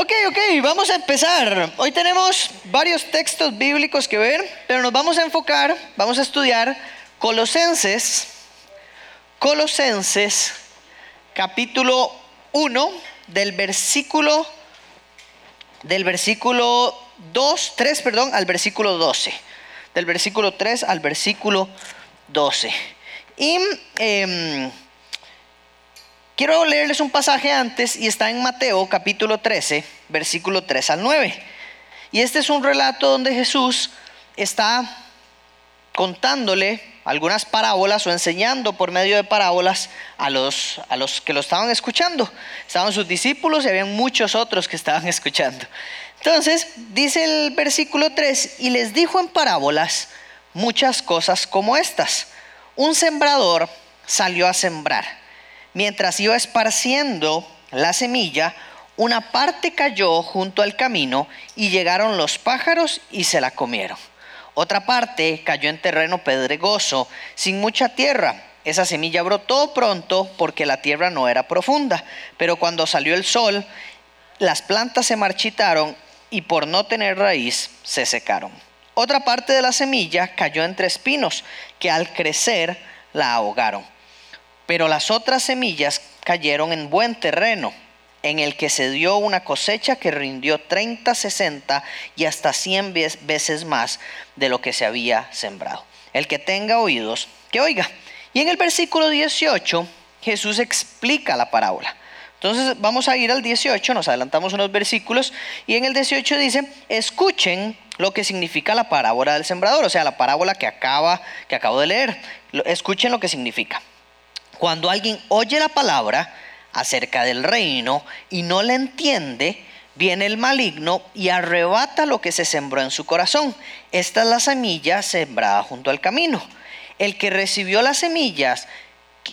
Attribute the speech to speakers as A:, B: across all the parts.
A: Ok, ok, vamos a empezar. Hoy tenemos varios textos bíblicos que ver, pero nos vamos a enfocar, vamos a estudiar Colosenses, Colosenses capítulo 1 del versículo del versículo 2, 3, perdón, al versículo 12. Del versículo 3 al versículo 12. Y em, quiero leerles un pasaje antes y está en Mateo capítulo 13, versículo 3 al 9. Y este es un relato donde Jesús está contándole algunas parábolas o enseñando por medio de parábolas a los, a los que lo estaban escuchando. Estaban sus discípulos y habían muchos otros que estaban escuchando. Entonces, dice el versículo 3, y les dijo en parábolas muchas cosas como estas. Un sembrador salió a sembrar. Mientras iba esparciendo la semilla, una parte cayó junto al camino y llegaron los pájaros y se la comieron. Otra parte cayó en terreno pedregoso, sin mucha tierra. Esa semilla brotó pronto porque la tierra no era profunda, pero cuando salió el sol, las plantas se marchitaron y por no tener raíz se secaron. Otra parte de la semilla cayó entre espinos que al crecer la ahogaron. Pero las otras semillas cayeron en buen terreno en el que se dio una cosecha que rindió 30, 60 y hasta 100 veces más de lo que se había sembrado. El que tenga oídos, que oiga. Y en el versículo 18 Jesús explica la parábola. Entonces vamos a ir al 18, nos adelantamos unos versículos, y en el 18 dice, escuchen lo que significa la parábola del sembrador, o sea, la parábola que, acaba, que acabo de leer. Escuchen lo que significa. Cuando alguien oye la palabra, acerca del reino y no le entiende, viene el maligno y arrebata lo que se sembró en su corazón. Esta es la semilla sembrada junto al camino. El que recibió las semillas,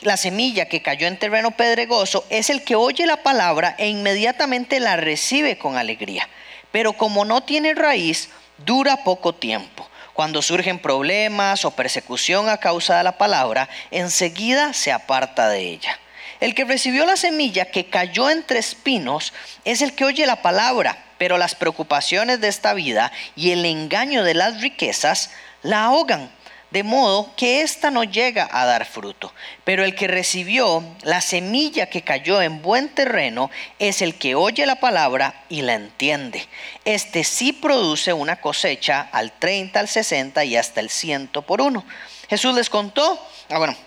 A: la semilla que cayó en terreno pedregoso, es el que oye la palabra e inmediatamente la recibe con alegría. Pero como no tiene raíz, dura poco tiempo. Cuando surgen problemas o persecución a causa de la palabra, enseguida se aparta de ella. El que recibió la semilla que cayó entre espinos es el que oye la palabra, pero las preocupaciones de esta vida y el engaño de las riquezas la ahogan, de modo que ésta no llega a dar fruto. Pero el que recibió la semilla que cayó en buen terreno es el que oye la palabra y la entiende. Este sí produce una cosecha al 30, al 60 y hasta el 100 por uno. Jesús les contó, ah, bueno,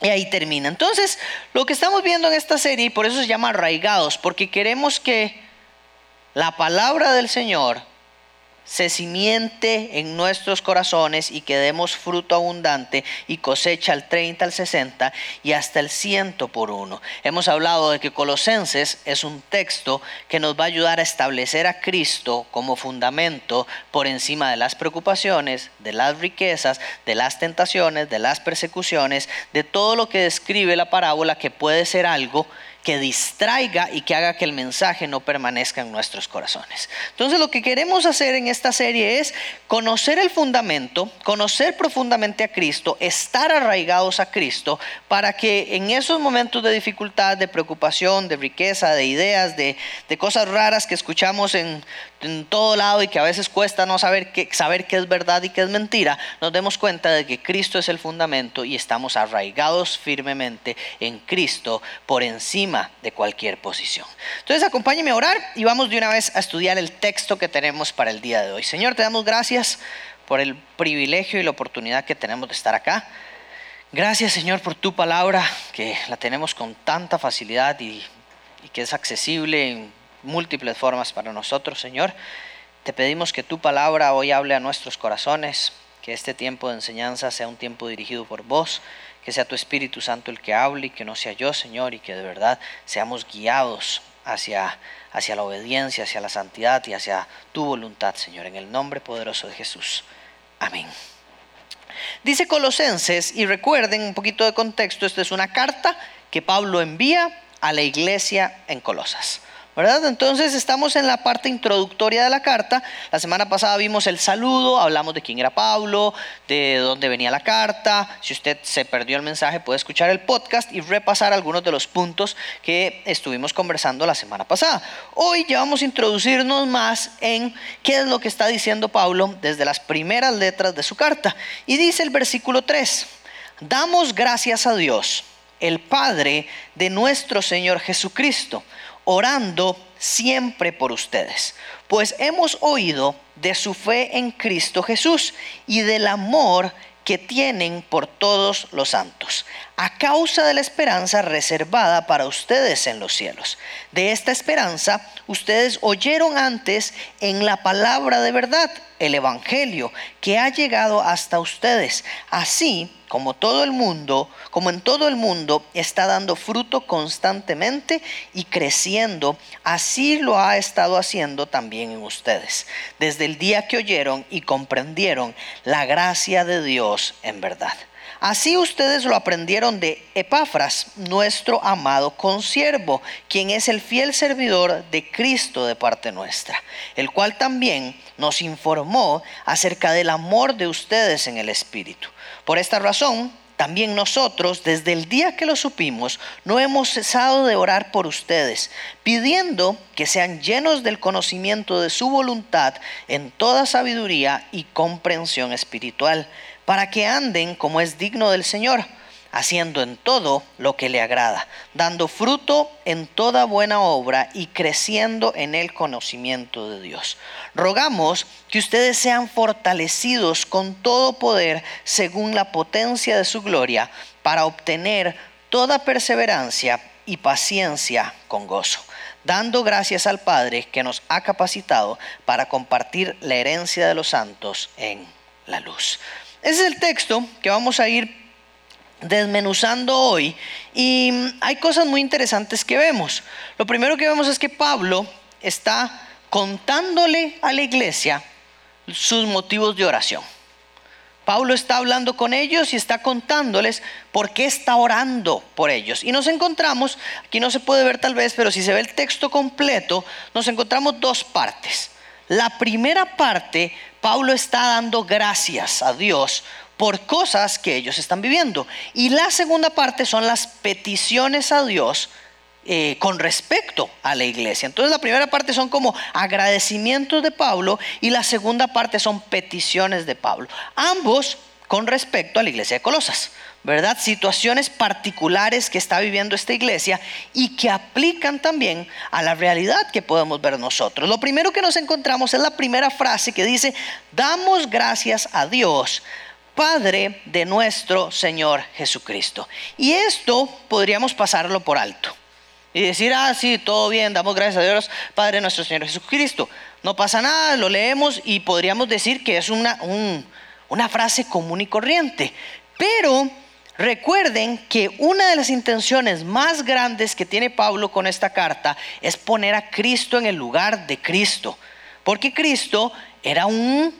A: y ahí termina. Entonces, lo que estamos viendo en esta serie, y por eso se llama arraigados, porque queremos que la palabra del Señor se simiente en nuestros corazones y que demos fruto abundante y cosecha al 30, al 60 y hasta el 100 por uno. Hemos hablado de que Colosenses es un texto que nos va a ayudar a establecer a Cristo como fundamento por encima de las preocupaciones, de las riquezas, de las tentaciones, de las persecuciones, de todo lo que describe la parábola que puede ser algo que distraiga y que haga que el mensaje no permanezca en nuestros corazones. Entonces lo que queremos hacer en esta serie es conocer el fundamento, conocer profundamente a Cristo, estar arraigados a Cristo, para que en esos momentos de dificultad, de preocupación, de riqueza, de ideas, de, cosas raras que escuchamos en, en, todo lado y que a veces cuesta no saber qué, saber qué es verdad y qué es mentira, nos demos cuenta de que Cristo es el fundamento y estamos arraigados firmemente en Cristo por encima de cualquier posición. Entonces acompáñeme a orar y vamos de una vez a estudiar el texto que tenemos para el día de hoy. Señor, te damos gracias por el privilegio y la oportunidad que tenemos de estar acá. Gracias Señor por tu palabra, que la tenemos con tanta facilidad y, y que es accesible en múltiples formas para nosotros, Señor. Te pedimos que tu palabra hoy hable a nuestros corazones, que este tiempo de enseñanza sea un tiempo dirigido por vos que sea tu Espíritu Santo el que hable y que no sea yo, Señor, y que de verdad seamos guiados hacia, hacia la obediencia, hacia la santidad y hacia tu voluntad, Señor, en el nombre poderoso de Jesús. Amén. Dice Colosenses, y recuerden un poquito de contexto, esta es una carta que Pablo envía a la iglesia en Colosas. ¿Verdad? Entonces estamos en la parte introductoria de la carta. La semana pasada vimos el saludo, hablamos de quién era Pablo, de dónde venía la carta. Si usted se perdió el mensaje, puede escuchar el podcast y repasar algunos de los puntos que estuvimos conversando la semana pasada. Hoy ya vamos a introducirnos más en qué es lo que está diciendo Pablo desde las primeras letras de su carta. Y dice el versículo 3, damos gracias a Dios, el Padre de nuestro Señor Jesucristo orando siempre por ustedes, pues hemos oído de su fe en Cristo Jesús y del amor que tienen por todos los santos, a causa de la esperanza reservada para ustedes en los cielos. De esta esperanza ustedes oyeron antes en la palabra de verdad, el Evangelio, que ha llegado hasta ustedes. Así como todo el mundo, como en todo el mundo, está dando fruto constantemente y creciendo, así lo ha estado haciendo también en ustedes, desde el día que oyeron y comprendieron la gracia de Dios en verdad. Así ustedes lo aprendieron de Epafras, nuestro amado consiervo, quien es el fiel servidor de Cristo de parte nuestra, el cual también nos informó acerca del amor de ustedes en el Espíritu por esta razón, también nosotros, desde el día que lo supimos, no hemos cesado de orar por ustedes, pidiendo que sean llenos del conocimiento de su voluntad en toda sabiduría y comprensión espiritual, para que anden como es digno del Señor haciendo en todo lo que le agrada, dando fruto en toda buena obra y creciendo en el conocimiento de Dios. Rogamos que ustedes sean fortalecidos con todo poder según la potencia de su gloria, para obtener toda perseverancia y paciencia con gozo, dando gracias al Padre que nos ha capacitado para compartir la herencia de los santos en la luz. Ese es el texto que vamos a ir desmenuzando hoy y hay cosas muy interesantes que vemos. Lo primero que vemos es que Pablo está contándole a la iglesia sus motivos de oración. Pablo está hablando con ellos y está contándoles por qué está orando por ellos. Y nos encontramos, aquí no se puede ver tal vez, pero si se ve el texto completo, nos encontramos dos partes. La primera parte, Pablo está dando gracias a Dios por cosas que ellos están viviendo. Y la segunda parte son las peticiones a Dios eh, con respecto a la iglesia. Entonces la primera parte son como agradecimientos de Pablo y la segunda parte son peticiones de Pablo. Ambos con respecto a la iglesia de Colosas. ¿Verdad? Situaciones particulares que está viviendo esta iglesia y que aplican también a la realidad que podemos ver nosotros. Lo primero que nos encontramos es la primera frase que dice, damos gracias a Dios Padre de nuestro Señor Jesucristo. Y esto podríamos pasarlo por alto. Y decir, ah, sí, todo bien, damos gracias a Dios, Padre nuestro Señor Jesucristo. No pasa nada, lo leemos y podríamos decir que es una, una frase común y corriente. Pero recuerden que una de las intenciones más grandes que tiene Pablo con esta carta es poner a Cristo en el lugar de Cristo. Porque Cristo era un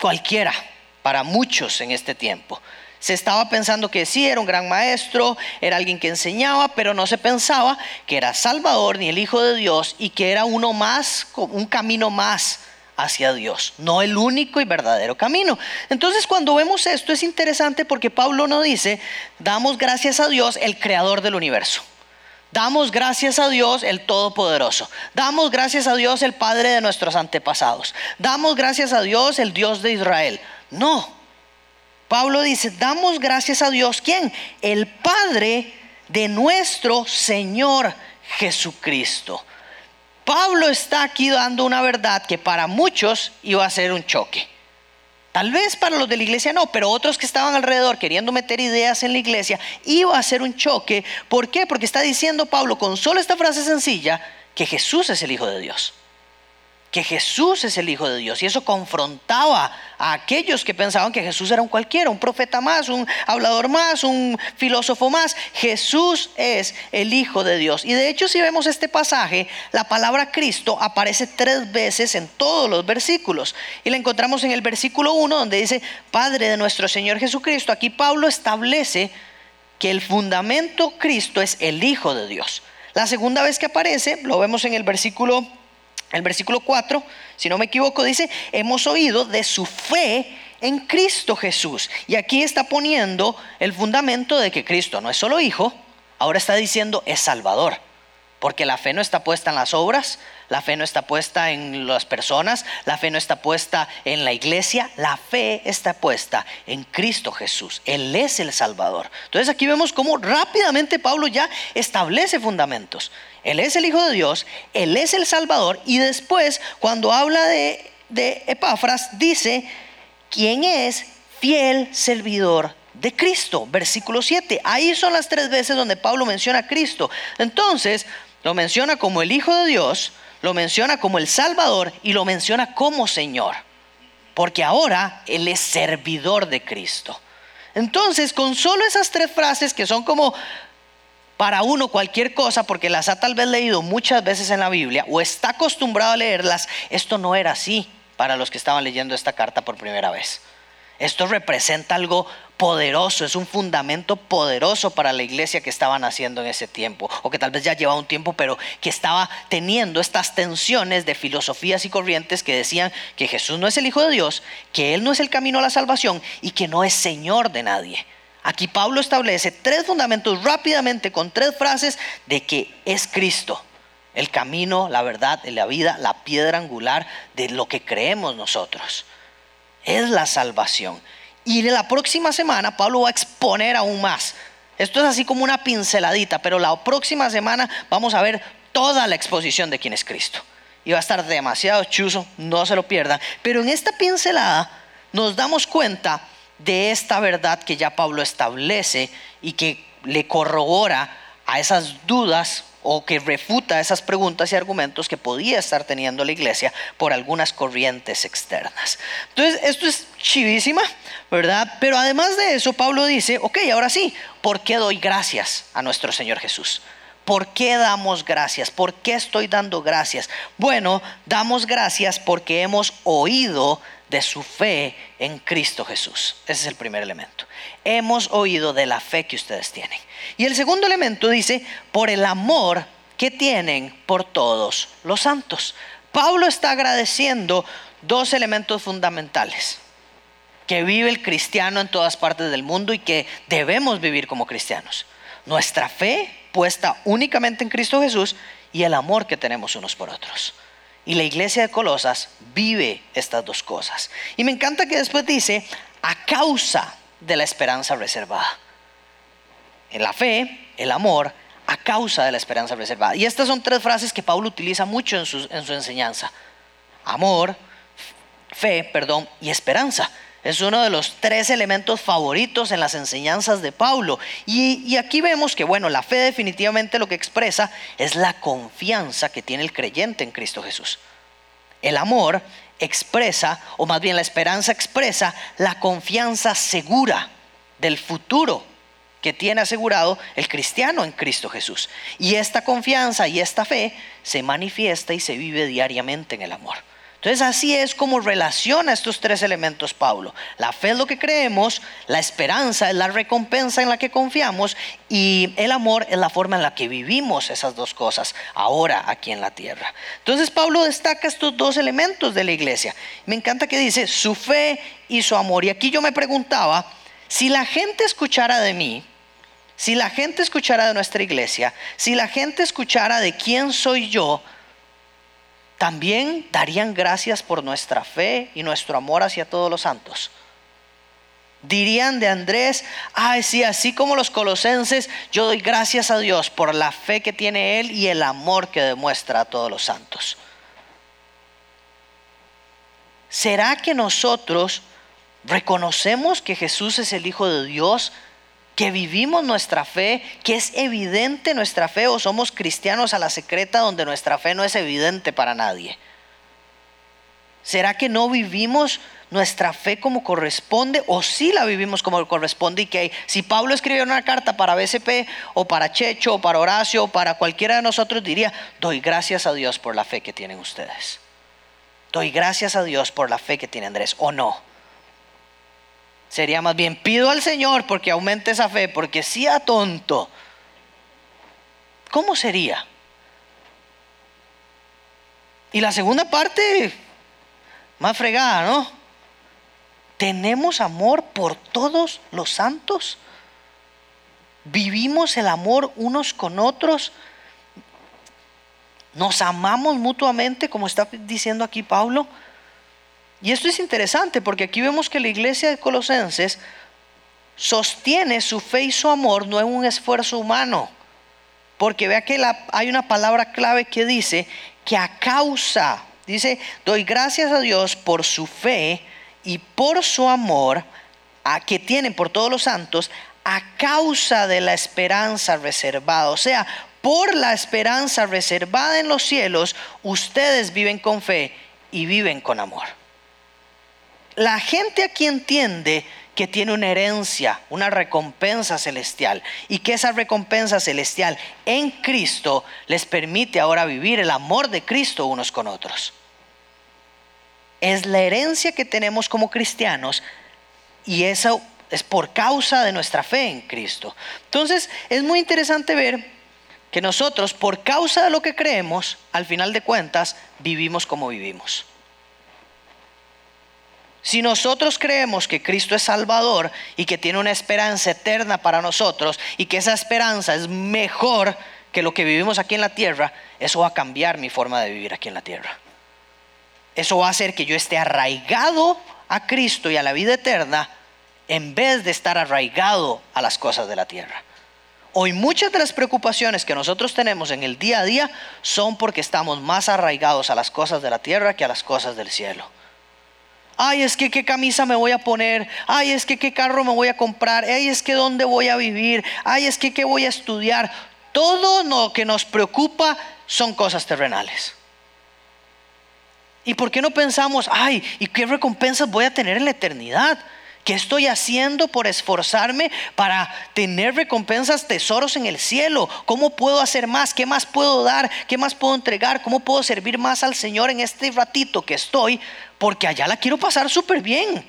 A: cualquiera, para muchos en este tiempo. Se estaba pensando que sí, era un gran maestro, era alguien que enseñaba, pero no se pensaba que era Salvador ni el Hijo de Dios y que era uno más, un camino más hacia Dios, no el único y verdadero camino. Entonces cuando vemos esto es interesante porque Pablo no dice, damos gracias a Dios, el creador del universo. Damos gracias a Dios el Todopoderoso. Damos gracias a Dios el Padre de nuestros antepasados. Damos gracias a Dios el Dios de Israel. No. Pablo dice, damos gracias a Dios. ¿Quién? El Padre de nuestro Señor Jesucristo. Pablo está aquí dando una verdad que para muchos iba a ser un choque. Tal vez para los de la iglesia no, pero otros que estaban alrededor queriendo meter ideas en la iglesia, iba a ser un choque. ¿Por qué? Porque está diciendo Pablo con solo esta frase sencilla que Jesús es el Hijo de Dios que Jesús es el Hijo de Dios. Y eso confrontaba a aquellos que pensaban que Jesús era un cualquiera, un profeta más, un hablador más, un filósofo más. Jesús es el Hijo de Dios. Y de hecho si vemos este pasaje, la palabra Cristo aparece tres veces en todos los versículos. Y la encontramos en el versículo 1 donde dice, Padre de nuestro Señor Jesucristo. Aquí Pablo establece que el fundamento Cristo es el Hijo de Dios. La segunda vez que aparece, lo vemos en el versículo, el versículo 4, si no me equivoco, dice, hemos oído de su fe en Cristo Jesús. Y aquí está poniendo el fundamento de que Cristo no es solo hijo, ahora está diciendo es Salvador. Porque la fe no está puesta en las obras, la fe no está puesta en las personas, la fe no está puesta en la iglesia, la fe está puesta en Cristo Jesús. Él es el Salvador. Entonces aquí vemos cómo rápidamente Pablo ya establece fundamentos. Él es el Hijo de Dios, Él es el Salvador y después cuando habla de, de Epafras dice, ¿quién es fiel servidor de Cristo? Versículo 7. Ahí son las tres veces donde Pablo menciona a Cristo. Entonces, lo menciona como el Hijo de Dios, lo menciona como el Salvador y lo menciona como Señor. Porque ahora Él es servidor de Cristo. Entonces, con solo esas tres frases que son como para uno cualquier cosa, porque las ha tal vez leído muchas veces en la Biblia o está acostumbrado a leerlas, esto no era así para los que estaban leyendo esta carta por primera vez. Esto representa algo poderoso, es un fundamento poderoso para la iglesia que estaban haciendo en ese tiempo, o que tal vez ya llevaba un tiempo, pero que estaba teniendo estas tensiones de filosofías y corrientes que decían que Jesús no es el Hijo de Dios, que Él no es el camino a la salvación y que no es Señor de nadie. Aquí Pablo establece tres fundamentos rápidamente con tres frases de que es Cristo, el camino, la verdad, la vida, la piedra angular de lo que creemos nosotros. Es la salvación. Y en la próxima semana Pablo va a exponer aún más. Esto es así como una pinceladita, pero la próxima semana vamos a ver toda la exposición de quién es Cristo. Y va a estar demasiado chuzo, no se lo pierdan. Pero en esta pincelada nos damos cuenta de esta verdad que ya Pablo establece y que le corrobora a esas dudas o que refuta esas preguntas y argumentos que podía estar teniendo la iglesia por algunas corrientes externas. Entonces, esto es chivísima, ¿verdad? Pero además de eso, Pablo dice, ok, ahora sí, ¿por qué doy gracias a nuestro Señor Jesús? ¿Por qué damos gracias? ¿Por qué estoy dando gracias? Bueno, damos gracias porque hemos oído de su fe en Cristo Jesús. Ese es el primer elemento. Hemos oído de la fe que ustedes tienen. Y el segundo elemento dice, por el amor que tienen por todos los santos. Pablo está agradeciendo dos elementos fundamentales que vive el cristiano en todas partes del mundo y que debemos vivir como cristianos. Nuestra fe puesta únicamente en Cristo Jesús y el amor que tenemos unos por otros. Y la iglesia de Colosas vive estas dos cosas. Y me encanta que después dice, a causa de la esperanza reservada. En la fe, el amor, a causa de la esperanza reservada. Y estas son tres frases que Pablo utiliza mucho en su, en su enseñanza. Amor, fe, perdón, y esperanza. Es uno de los tres elementos favoritos en las enseñanzas de Pablo. Y, aquí vemos que, bueno, la fe definitivamente lo que expresa es la confianza que tiene el creyente en Cristo Jesús. El amor expresa, o más bien la esperanza expresa, la confianza segura del futuro que tiene asegurado el cristiano en Cristo Jesús. Y esta confianza y esta fe se manifiesta y se vive diariamente en el amor. Entonces así es como relaciona estos tres elementos Pablo. La fe es lo que creemos, la esperanza es la recompensa en la que confiamos y el amor es la forma en la que vivimos esas dos cosas ahora aquí en la tierra. Entonces Pablo destaca estos dos elementos de la iglesia. Me encanta que dice su fe y su amor. Y aquí yo me preguntaba, si la gente escuchara de mí, si la gente escuchara de nuestra iglesia, si la gente escuchara de quién soy yo, también darían gracias por nuestra fe y nuestro amor hacia todos los santos. Dirían de Andrés, ay sí, así como los colosenses, yo doy gracias a Dios por la fe que tiene Él y el amor que demuestra a todos los santos. ¿Será que nosotros reconocemos que Jesús es el Hijo de Dios que vivimos nuestra fe, que es evidente nuestra fe o somos cristianos a la secreta donde nuestra fe no es evidente para nadie? ¿Será que no vivimos nuestra fe como corresponde o sí la vivimos como corresponde y que si Pablo escribió una carta para BCP o para Checho o para Horacio o para cualquiera de nosotros diría, doy gracias a Dios por la fe que tienen ustedes. Doy gracias a Dios por la fe que tiene Andrés o no. Sería más bien, pido al Señor porque aumente esa fe, porque si a tonto, ¿Cómo sería? Y la segunda parte, más fregada, ¿no? ¿Tenemos amor por todos los santos? ¿Vivimos el amor unos con otros? ¿Nos amamos mutuamente, como está diciendo aquí Pablo? Y esto es interesante porque aquí vemos que la iglesia de Colosenses sostiene su fe y su amor no en un esfuerzo humano. Porque vea que hay una palabra clave que dice que a causa, dice, doy gracias a Dios por su fe y por su amor a, que tienen por todos los santos a causa de la esperanza reservada. O sea, por la esperanza reservada en los cielos, ustedes viven con fe y viven con amor. La gente aquí entiende que tiene una herencia, una recompensa celestial y que esa recompensa celestial en Cristo les permite ahora vivir el amor de Cristo unos con otros. Es la herencia que tenemos como cristianos y eso es por causa de nuestra fe en Cristo. Entonces es muy interesante ver que nosotros, por causa de lo que creemos, al final de cuentas, vivimos como vivimos. Si nosotros creemos que Cristo es Salvador y que tiene una esperanza eterna para nosotros y que esa esperanza es mejor que lo que vivimos aquí en la tierra, eso va a cambiar mi forma de vivir aquí en la tierra. Eso va a hacer que yo esté arraigado a Cristo y a la vida eterna en vez de estar arraigado a las cosas de la tierra. Hoy muchas de las preocupaciones que nosotros tenemos en el día a día son porque estamos más arraigados a las cosas de la tierra que a las cosas del cielo ay, es que qué camisa me voy a poner, ay, es que qué carro me voy a comprar, ay, es que dónde voy a vivir, ay, es que qué voy a estudiar. Todo lo que nos preocupa son cosas terrenales. ¿Y por qué no pensamos, ay, ¿y qué recompensas voy a tener en la eternidad? ¿Qué estoy haciendo por esforzarme para tener recompensas, tesoros en el cielo? ¿Cómo puedo hacer más? ¿Qué más puedo dar? ¿Qué más puedo entregar? ¿Cómo puedo servir más al Señor en este ratito que estoy? Porque allá la quiero pasar súper bien.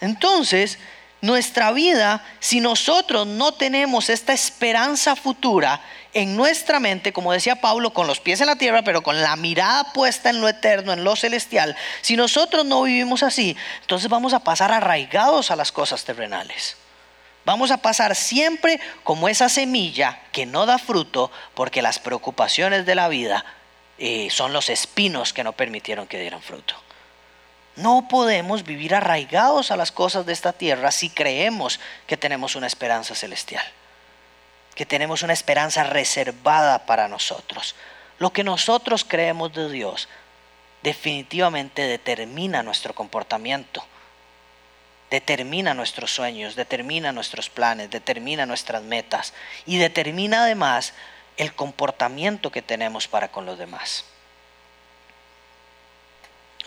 A: Entonces, nuestra vida, si nosotros no tenemos esta esperanza futura, en nuestra mente, como decía Pablo, con los pies en la tierra, pero con la mirada puesta en lo eterno, en lo celestial, si nosotros no vivimos así, entonces vamos a pasar arraigados a las cosas terrenales. Vamos a pasar siempre como esa semilla que no da fruto porque las preocupaciones de la vida eh, son los espinos que no permitieron que dieran fruto. No podemos vivir arraigados a las cosas de esta tierra si creemos que tenemos una esperanza celestial que tenemos una esperanza reservada para nosotros. Lo que nosotros creemos de Dios definitivamente determina nuestro comportamiento, determina nuestros sueños, determina nuestros planes, determina nuestras metas y determina además el comportamiento que tenemos para con los demás.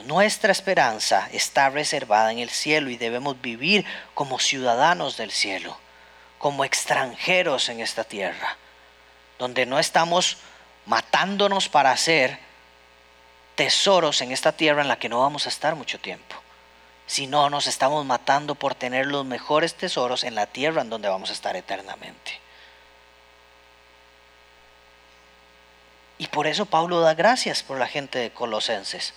A: Nuestra esperanza está reservada en el cielo y debemos vivir como ciudadanos del cielo como extranjeros en esta tierra, donde no estamos matándonos para hacer tesoros en esta tierra en la que no vamos a estar mucho tiempo, sino nos estamos matando por tener los mejores tesoros en la tierra en donde vamos a estar eternamente. Y por eso Pablo da gracias por la gente de Colosenses,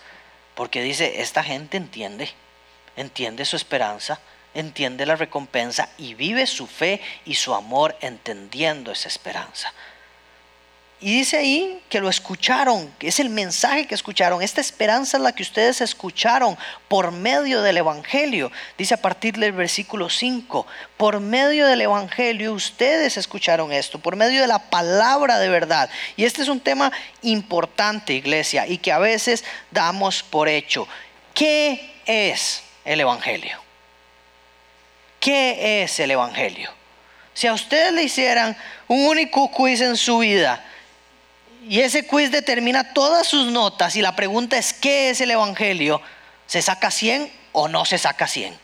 A: porque dice, esta gente entiende, entiende su esperanza, entiende la recompensa y vive su fe y su amor entendiendo esa esperanza. Y dice ahí que lo escucharon, que es el mensaje que escucharon. Esta esperanza es la que ustedes escucharon por medio del Evangelio. Dice a partir del versículo 5, por medio del Evangelio ustedes escucharon esto, por medio de la palabra de verdad. Y este es un tema importante, iglesia, y que a veces damos por hecho. ¿Qué es el Evangelio? ¿Qué es el Evangelio? Si a ustedes le hicieran un único quiz en su vida y ese quiz determina todas sus notas y la pregunta es ¿qué es el Evangelio? ¿Se saca 100 o no se saca 100?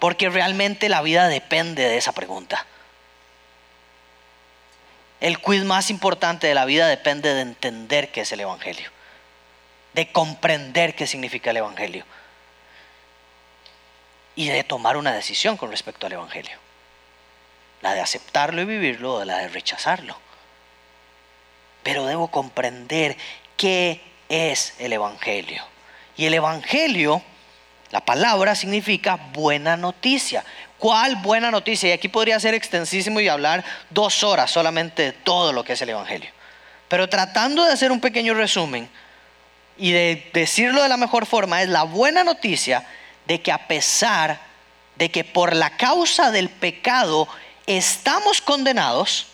A: Porque realmente la vida depende de esa pregunta. El quiz más importante de la vida depende de entender qué es el Evangelio, de comprender qué significa el Evangelio y de tomar una decisión con respecto al Evangelio. la de aceptarlo y vivirlo o la de rechazarlo. Pero debo comprender qué es el Evangelio. Y el Evangelio, la palabra significa buena noticia. ¿Cuál buena noticia? Y aquí podría ser extensísimo y hablar dos horas solamente de todo lo que es el Evangelio. Pero tratando de hacer un pequeño resumen y de decirlo de la mejor forma, es la buena noticia de que a pesar de que por la causa del pecado estamos condenados,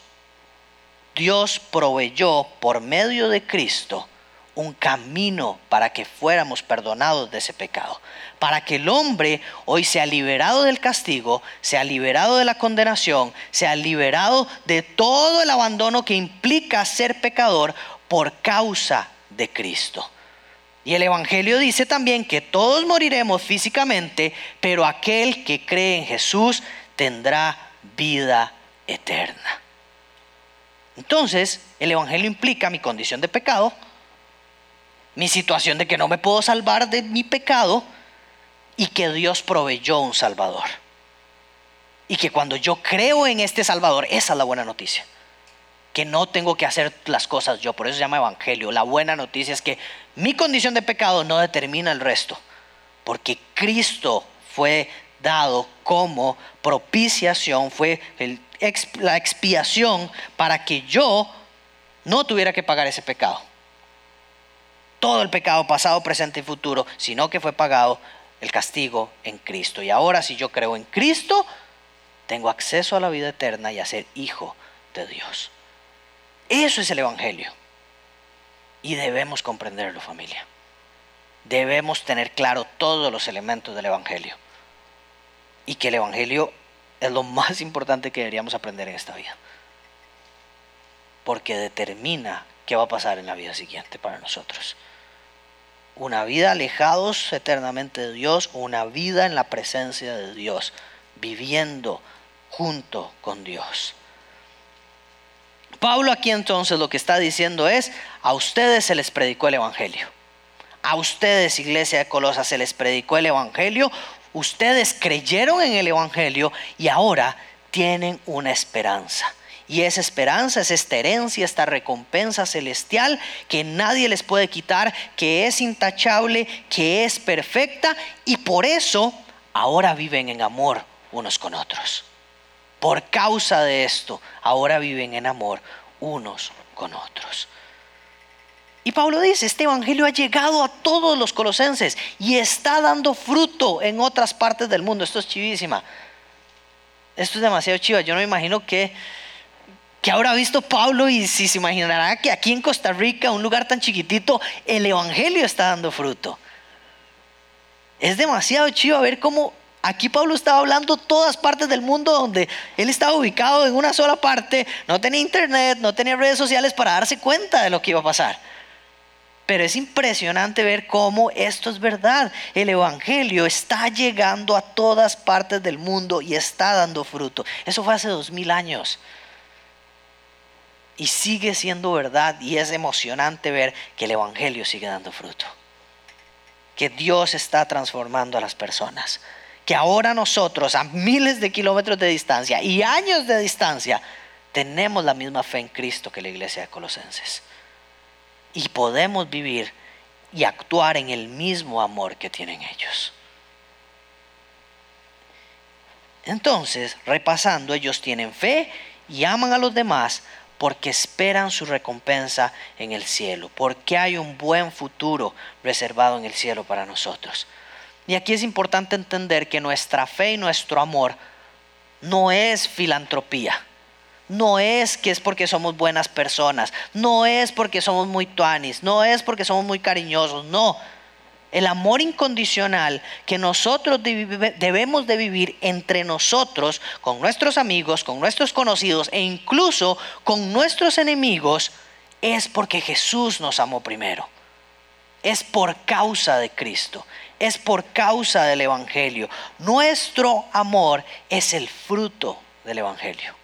A: Dios proveyó por medio de Cristo un camino para que fuéramos perdonados de ese pecado. Para que el hombre hoy sea liberado del castigo, sea liberado de la condenación, sea liberado de todo el abandono que implica ser pecador por causa de Cristo. Y el Evangelio dice también que todos moriremos físicamente, pero aquel que cree en Jesús tendrá vida eterna. Entonces, el Evangelio implica mi condición de pecado, mi situación de que no me puedo salvar de mi pecado y que Dios proveyó un Salvador. Y que cuando yo creo en este Salvador, esa es la buena noticia. Que no tengo que hacer las cosas yo, por eso se llama Evangelio. La buena noticia es que mi condición de pecado no determina el resto, porque Cristo fue dado como propiciación, fue la expiación para que yo no tuviera que pagar ese pecado todo el pecado pasado, presente y futuro, sino que fue pagado el castigo en Cristo. Y ahora si yo creo en Cristo, tengo acceso a la vida eterna y a ser hijo de Dios. Eso es el Evangelio. Y debemos comprenderlo, familia. Debemos tener claro todos los elementos del Evangelio. Y que el Evangelio es lo más importante que deberíamos aprender en esta vida. Porque determina qué va a pasar en la vida siguiente para nosotros una vida alejados eternamente de Dios, una vida en la presencia de Dios, viviendo junto con Dios. Pablo aquí entonces lo que está diciendo es, a ustedes se les predicó el Evangelio. A ustedes, iglesia de Colosa, se les predicó el Evangelio. Ustedes creyeron en el Evangelio y ahora tienen una esperanza. Y esa esperanza es esta herencia, esta recompensa celestial que nadie les puede quitar, que es intachable, que es perfecta y por eso ahora viven en amor unos con otros. Por causa de esto, ahora viven en amor unos con otros. Y Pablo dice, este evangelio ha llegado a todos los colosenses y está dando fruto en otras partes del mundo. Esto es chivísima. Esto es demasiado chiva. Yo no me imagino que que habrá visto Pablo y si se imaginará que aquí en Costa Rica, un lugar tan chiquitito, el Evangelio está dando fruto. Es demasiado chido ver cómo aquí Pablo estaba hablando todas partes del mundo donde él estaba ubicado en una sola parte, no tenía internet, no tenía redes sociales para darse cuenta de lo que iba a pasar. Pero es impresionante ver cómo esto es verdad. El Evangelio está llegando a todas partes del mundo y está dando fruto. Eso fue hace dos mil años y sigue siendo verdad y es emocionante ver que el Evangelio sigue dando fruto. Que Dios está transformando a las personas. Que ahora nosotros a miles de kilómetros de distancia y años de distancia tenemos la misma fe en Cristo que la iglesia de Colosenses. Y podemos vivir y actuar en el mismo amor que tienen ellos. Entonces, repasando, ellos tienen fe y aman a los demás porque esperan su recompensa en el cielo, porque hay un buen futuro reservado en el cielo para nosotros. Y aquí es importante entender que nuestra fe y nuestro amor no es filantropía. No es que es porque somos buenas personas, no es porque somos muy tuanis, no es porque somos muy cariñosos, no. El amor incondicional que nosotros debemos de vivir entre nosotros, con nuestros amigos, con nuestros conocidos e incluso con nuestros enemigos, es porque Jesús nos amó primero. Es por causa de Cristo, es por causa del Evangelio. Nuestro amor es el fruto del Evangelio,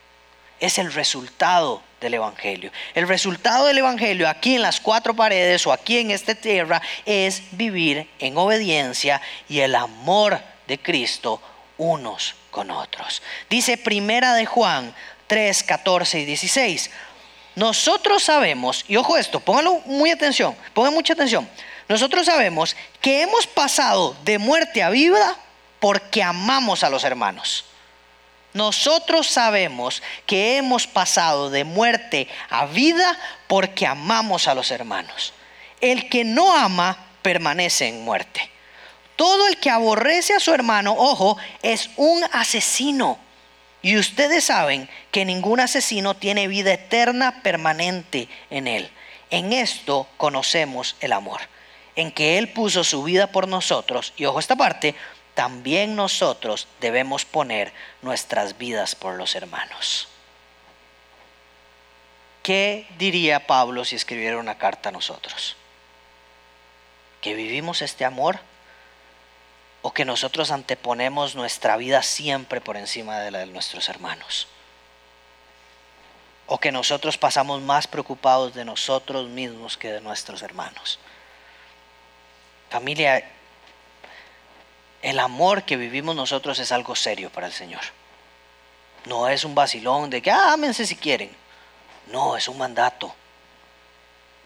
A: es el resultado del Evangelio. El resultado del Evangelio aquí en las cuatro paredes o aquí en esta tierra es vivir en obediencia y el amor de Cristo unos con otros. Dice Primera de Juan 3, 14 y 16. Nosotros sabemos, y ojo esto, póngalo muy atención, pongan mucha atención. Nosotros sabemos que hemos pasado de muerte a vida porque amamos a los hermanos. Nosotros sabemos que hemos pasado de muerte a vida porque amamos a los hermanos. El que no ama permanece en muerte. Todo el que aborrece a su hermano, ojo, es un asesino. Y ustedes saben que ningún asesino tiene vida eterna permanente en él. En esto conocemos el amor, en que Él puso su vida por nosotros. Y ojo esta parte, también nosotros debemos poner nuestras vidas por los hermanos. ¿Qué diría Pablo si escribiera una carta a nosotros? ¿Que vivimos este amor? o que nosotros anteponemos nuestra vida siempre por encima de la de nuestros hermanos. O que nosotros pasamos más preocupados de nosotros mismos que de nuestros hermanos. Familia, el amor que vivimos nosotros es algo serio para el Señor. No es un vacilón de que ah, ámense si quieren. No, es un mandato.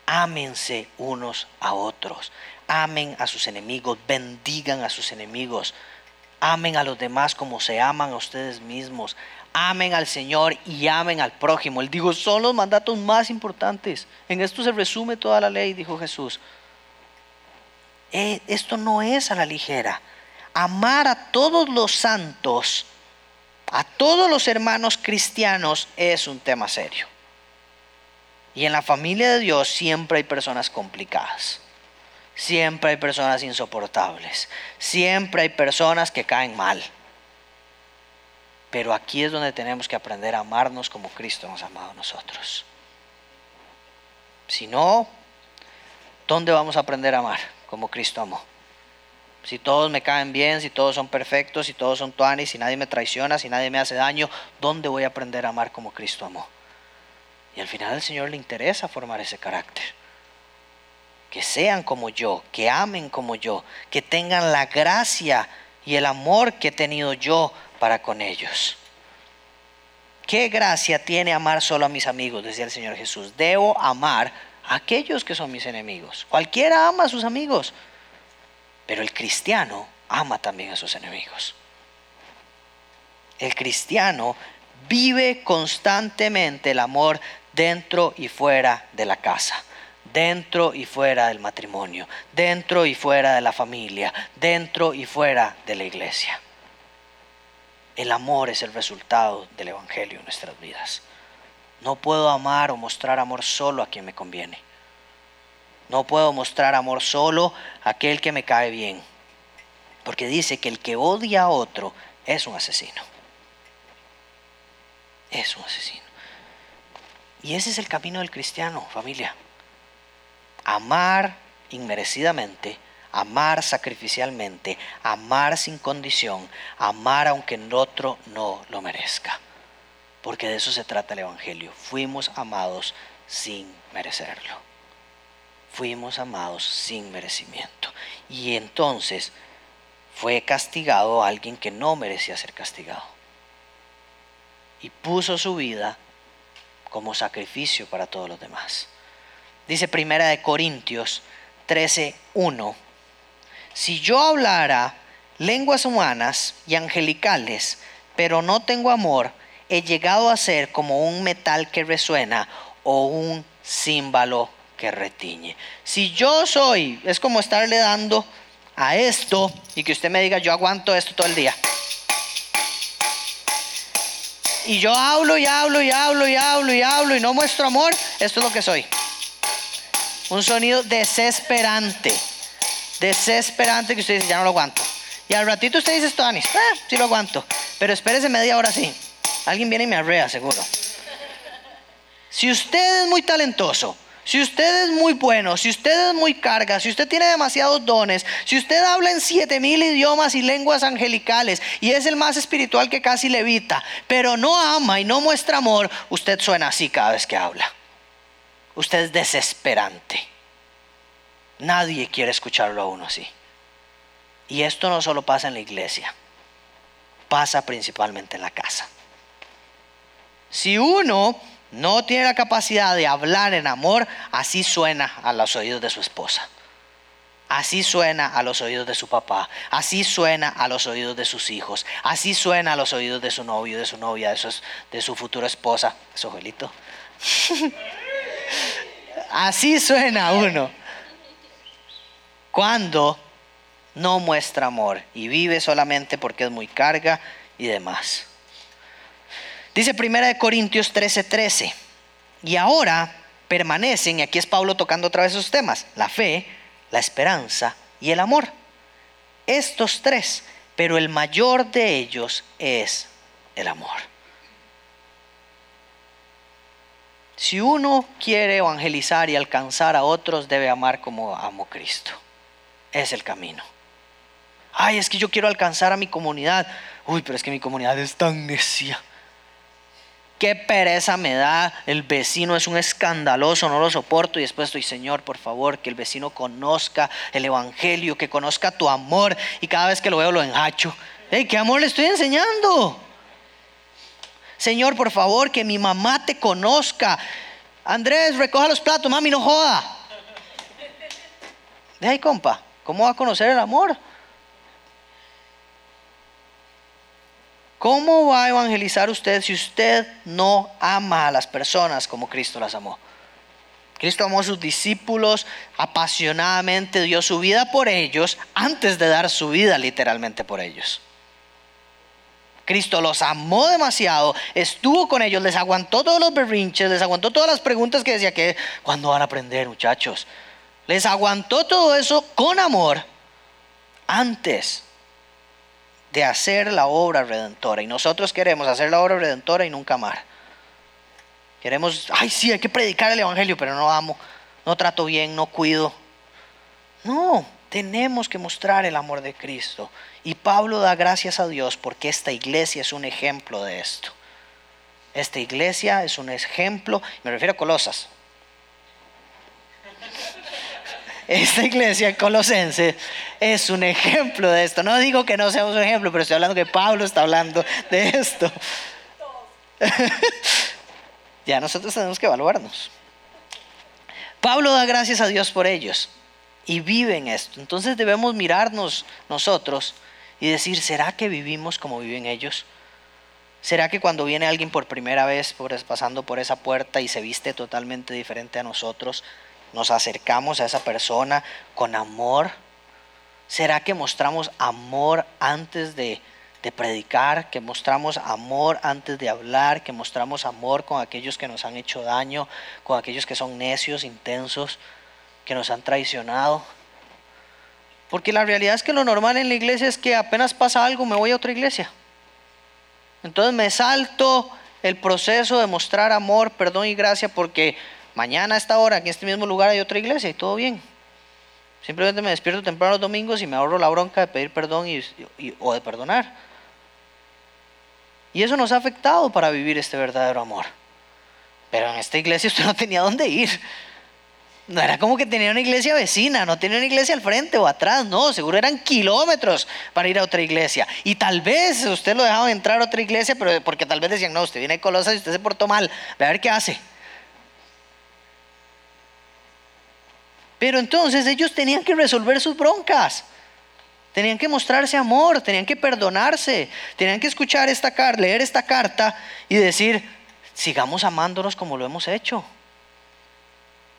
A: Ámense unos a otros amen a sus enemigos, bendigan a sus enemigos, amen a los demás como se aman a ustedes mismos, amen al Señor y amen al prójimo. Él dijo, son los mandatos más importantes. En esto se resume toda la ley, dijo Jesús. Eh, esto no es a la ligera. Amar a todos los santos, a todos los hermanos cristianos es un tema serio. Y en la familia de Dios siempre hay personas complicadas. Siempre hay personas insoportables. Siempre hay personas que caen mal. Pero aquí es donde tenemos que aprender a amarnos como Cristo nos ha amado a nosotros. Si no, ¿dónde vamos a aprender a amar como Cristo amó? Si todos me caen bien, si todos son perfectos, si todos son tuanis, si nadie me traiciona, si nadie me hace daño, ¿dónde voy a aprender a amar como Cristo amó? Y al final al Señor le interesa formar ese carácter que sean como yo, que amen como yo, que tengan la gracia y el amor que he tenido yo para con ellos. ¿Qué gracia tiene amar solo a mis amigos? Decía el Señor Jesús. Debo amar aquellos que son mis enemigos. Cualquiera ama a sus amigos, pero el cristiano ama también a sus enemigos. El cristiano vive constantemente el amor dentro y fuera de la casa dentro y fuera del matrimonio, dentro y fuera de la familia, dentro y fuera de la iglesia. El amor es el resultado del Evangelio en nuestras vidas. No puedo amar o mostrar amor solo a quien me conviene. No puedo mostrar amor solo a aquel que me cae bien. Porque dice que el que odia a otro es un asesino. Es un asesino. Y ese es el camino del cristiano, familia amar inmerecidamente, amar sacrificialmente, amar sin condición, amar aunque el otro no lo merezca. Porque de eso se trata el Evangelio. Fuimos amados sin merecerlo. Fuimos amados sin merecimiento. Y entonces fue castigado alguien que no merecía ser castigado. Y puso su vida como sacrificio para todos los demás. Dice Primera de Corintios 13:1. Si yo hablara lenguas humanas y angelicales, pero no tengo amor, he llegado a ser como un metal que resuena o un címbalo que retiñe. Si yo soy, es como estarle dando a esto y que usted me diga, yo aguanto esto todo el día. Y yo hablo y hablo y hablo y hablo y hablo y no muestro amor, esto es lo que soy. Un sonido desesperante. Desesperante que usted dice, ya no lo aguanto. Y al ratito usted dice, esto, Anis, ah, sí lo aguanto. Pero espérese media hora sí. Alguien viene y me arrea, seguro. Si usted es muy talentoso, si usted es muy bueno, si usted es muy carga, si usted tiene demasiados dones, si usted habla en siete mil idiomas y lenguas angelicales y es el más espiritual que casi levita, pero no ama y no muestra amor, usted suena así cada vez que habla usted es desesperante. Nadie quiere escucharlo a uno así. Y esto no solo pasa en la iglesia. pasa principalmente en la casa. Si uno no tiene la capacidad de hablar en amor, así suena a los oídos de su esposa. Así suena a los oídos de su papá, así suena a los oídos de sus hijos, así suena a los oídos de su novio, de su novia, de su, de su futura esposa, su abuelito. así suena uno. Cuando no muestra amor y vive solamente porque es muy carga y demás. Dice 1 Corintios 13:13, 13, y ahora permanecen, y aquí es Pablo tocando otra vez esos temas, la fe, la esperanza y el amor. Estos tres, pero el mayor de ellos es el amor. Si uno quiere evangelizar y alcanzar a otros, debe amar como amo Cristo. Es el camino. Ay, es que yo quiero alcanzar a mi comunidad. Uy, pero es que mi comunidad es tan necia qué pereza me da, el vecino es un escandaloso, no lo soporto y después estoy, Señor, por favor, que el vecino conozca el Evangelio, que conozca tu amor y cada vez que lo veo lo enhacho. Hey, ¿Qué amor le estoy enseñando? Señor, por favor, que mi mamá te conozca. Andrés, recoja los platos, mami, no joda. De ahí, compa, ¿cómo va a conocer el amor? ¿Cómo va a evangelizar usted si usted no ama a las personas como Cristo las amó? Cristo amó a sus discípulos apasionadamente, dio su vida por ellos antes de dar su vida literalmente por ellos. Cristo los amó demasiado, estuvo con ellos, les aguantó todos los berrinches, les aguantó todas las preguntas que decía que, ¿cuándo van a aprender muchachos? Les aguantó todo eso con amor antes de hacer la obra redentora. Y nosotros queremos hacer la obra redentora y nunca amar. Queremos, ay, sí, hay que predicar el Evangelio, pero no amo, no trato bien, no cuido. No, tenemos que mostrar el amor de Cristo. Y Pablo da gracias a Dios porque esta iglesia es un ejemplo de esto. Esta iglesia es un ejemplo, me refiero a Colosas, esta iglesia colosense es un ejemplo de esto. No digo que no seamos un ejemplo, pero estoy hablando que Pablo está hablando de esto. ya nosotros tenemos que evaluarnos. Pablo da gracias a Dios por ellos y viven esto. Entonces debemos mirarnos nosotros y decir, ¿será que vivimos como viven ellos? ¿Será que cuando viene alguien por primera vez pasando por esa puerta y se viste totalmente diferente a nosotros, nos acercamos a esa persona con amor? ¿Será que mostramos amor antes de, predicar, que mostramos amor antes de hablar, que mostramos amor con aquellos que nos han hecho daño, con aquellos que son necios, intensos, que nos han traicionado? Porque la realidad es que lo normal en la iglesia es que apenas pasa algo me voy a otra iglesia. Entonces me salto el proceso de mostrar amor, perdón y gracia porque Mañana a esta hora, en este mismo lugar, hay otra iglesia y todo bien. Simplemente me despierto temprano los domingos y me ahorro la bronca de pedir perdón y, o de perdonar. Y eso nos ha afectado para vivir este verdadero amor. Pero en esta iglesia usted no tenía dónde ir. No era como que tenía una iglesia vecina, no tenía una iglesia al frente o atrás, no, seguro eran kilómetros para ir a otra iglesia. Y tal vez usted lo dejaba entrar a otra iglesia, pero porque tal vez decían, no, usted viene de Colosas y usted se portó mal, a ver qué hace. Pero entonces ellos tenían que resolver sus broncas. Tenían que mostrarse amor, tenían que perdonarse, tenían que escuchar esta carta, leer esta carta y decir, sigamos amándonos como lo hemos hecho.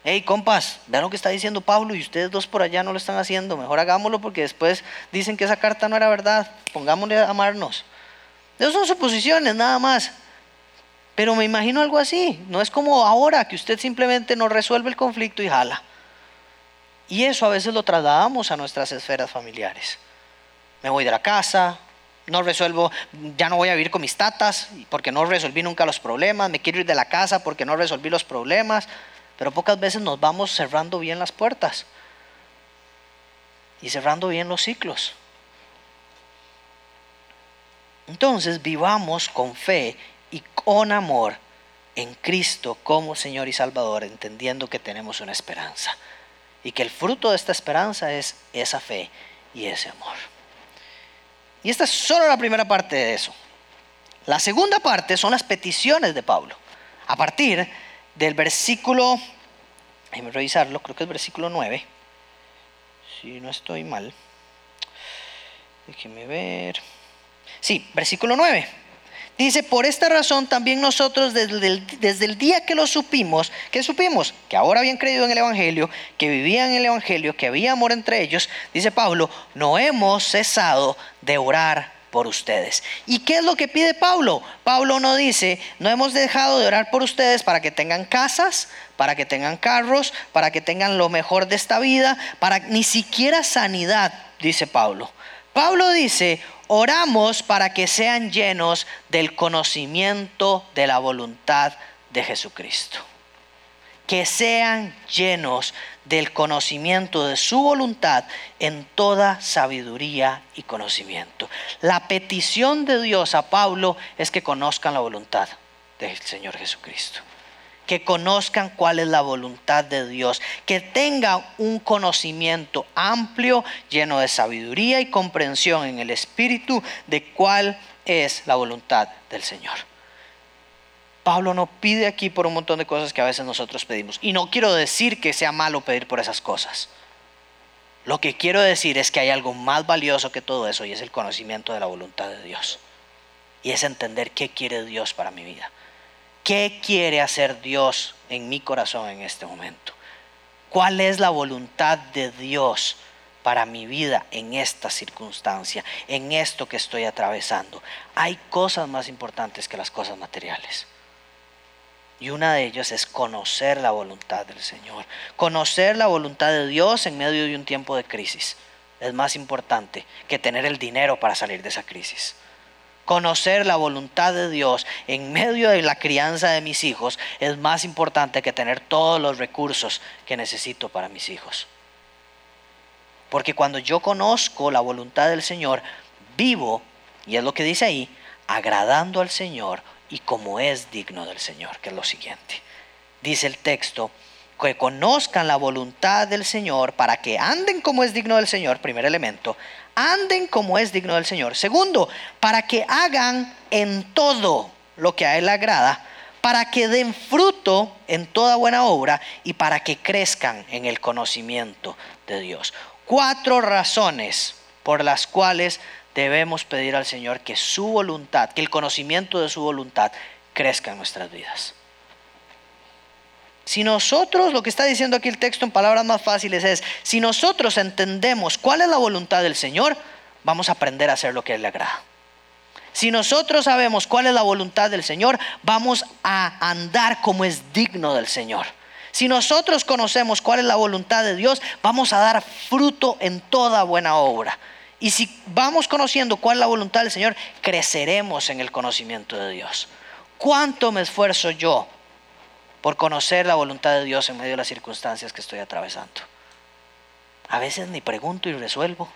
A: Hey, compas, vean lo que está diciendo Pablo y ustedes dos por allá no lo están haciendo. Mejor hagámoslo porque después dicen que esa carta no era verdad. Pongámosle a amarnos. Esas son suposiciones, nada más. Pero me imagino algo así. No es como ahora que usted simplemente no resuelve el conflicto y jala. Y eso a veces lo trasladamos a nuestras esferas familiares. Me voy de la casa, no resuelvo, ya no voy a vivir con mis tatas porque no resolví nunca los problemas, me quiero ir de la casa porque no resolví los problemas, pero pocas veces nos vamos cerrando bien las puertas y cerrando bien los ciclos. Entonces vivamos con fe y con amor en Cristo como Señor y Salvador, entendiendo que tenemos una esperanza y que el fruto de esta esperanza es esa fe y ese amor. Y esta es solo la primera parte de eso. La segunda parte son las peticiones de Pablo. A partir del versículo, déjenme revisarlo, creo que es versículo 9. Si no estoy mal. Déjenme ver. Sí, versículo 9. Dice, por esta razón también nosotros desde el, desde el, día que lo supimos, que supimos? Que ahora habían creído en el Evangelio, que vivían en el Evangelio, que había amor entre ellos, dice Pablo, no hemos cesado de orar por ustedes. ¿Y qué es lo que pide Pablo? Pablo no dice, no hemos dejado de orar por ustedes para que tengan casas, para que tengan carros, para que tengan lo mejor de esta vida, para ni siquiera sanidad, dice Pablo. Pablo dice, oramos para que sean llenos del conocimiento de la voluntad de Jesucristo. Que sean llenos del conocimiento de su voluntad en toda sabiduría y conocimiento. La petición de Dios a Pablo es que conozcan la voluntad del Señor Jesucristo que conozcan cuál es la voluntad de Dios, que tengan un conocimiento amplio, lleno de sabiduría y comprensión en el Espíritu de cuál es la voluntad del Señor. Pablo no pide aquí por un montón de cosas que a veces nosotros pedimos. Y no quiero decir que sea malo pedir por esas cosas. Lo que quiero decir es que hay algo más valioso que todo eso y es el conocimiento de la voluntad de Dios. Y es entender qué quiere Dios para mi vida. ¿Qué quiere hacer Dios en mi corazón en este momento? ¿Cuál es la voluntad de Dios para mi vida en esta circunstancia, en esto que estoy atravesando? Hay cosas más importantes que las cosas materiales. Y una de ellas es conocer la voluntad del Señor. Conocer la voluntad de Dios en medio de un tiempo de crisis es más importante que tener el dinero para salir de esa crisis conocer la voluntad de Dios en medio de la crianza de mis hijos es más importante que tener todos los recursos que necesito para mis hijos. Porque cuando yo conozco la voluntad del Señor, vivo, y es lo que dice ahí, agradando al Señor y como es digno del Señor, que es lo siguiente. Dice el texto, que conozcan la voluntad del Señor para que anden como es digno del Señor, primer elemento, anden como es digno del Señor. Segundo, para que hagan en todo lo que a Él agrada, para que den fruto en toda buena obra y para que crezcan en el conocimiento de Dios. Cuatro razones por las cuales debemos pedir al Señor que su voluntad, que el conocimiento de su voluntad crezca en nuestras vidas. Si nosotros, lo que está diciendo aquí el texto en palabras más fáciles es, si nosotros entendemos cuál es la voluntad del Señor, vamos a aprender a hacer lo que a Él le agrada. Si nosotros sabemos cuál es la voluntad del Señor, vamos a andar como es digno del Señor. Si nosotros conocemos cuál es la voluntad de Dios, vamos a dar fruto en toda buena obra. Y si vamos conociendo cuál es la voluntad del Señor, creceremos en el conocimiento de Dios. ¿Cuánto me esfuerzo yo por conocer la voluntad de Dios en medio de las circunstancias que estoy atravesando. A veces ni pregunto y resuelvo.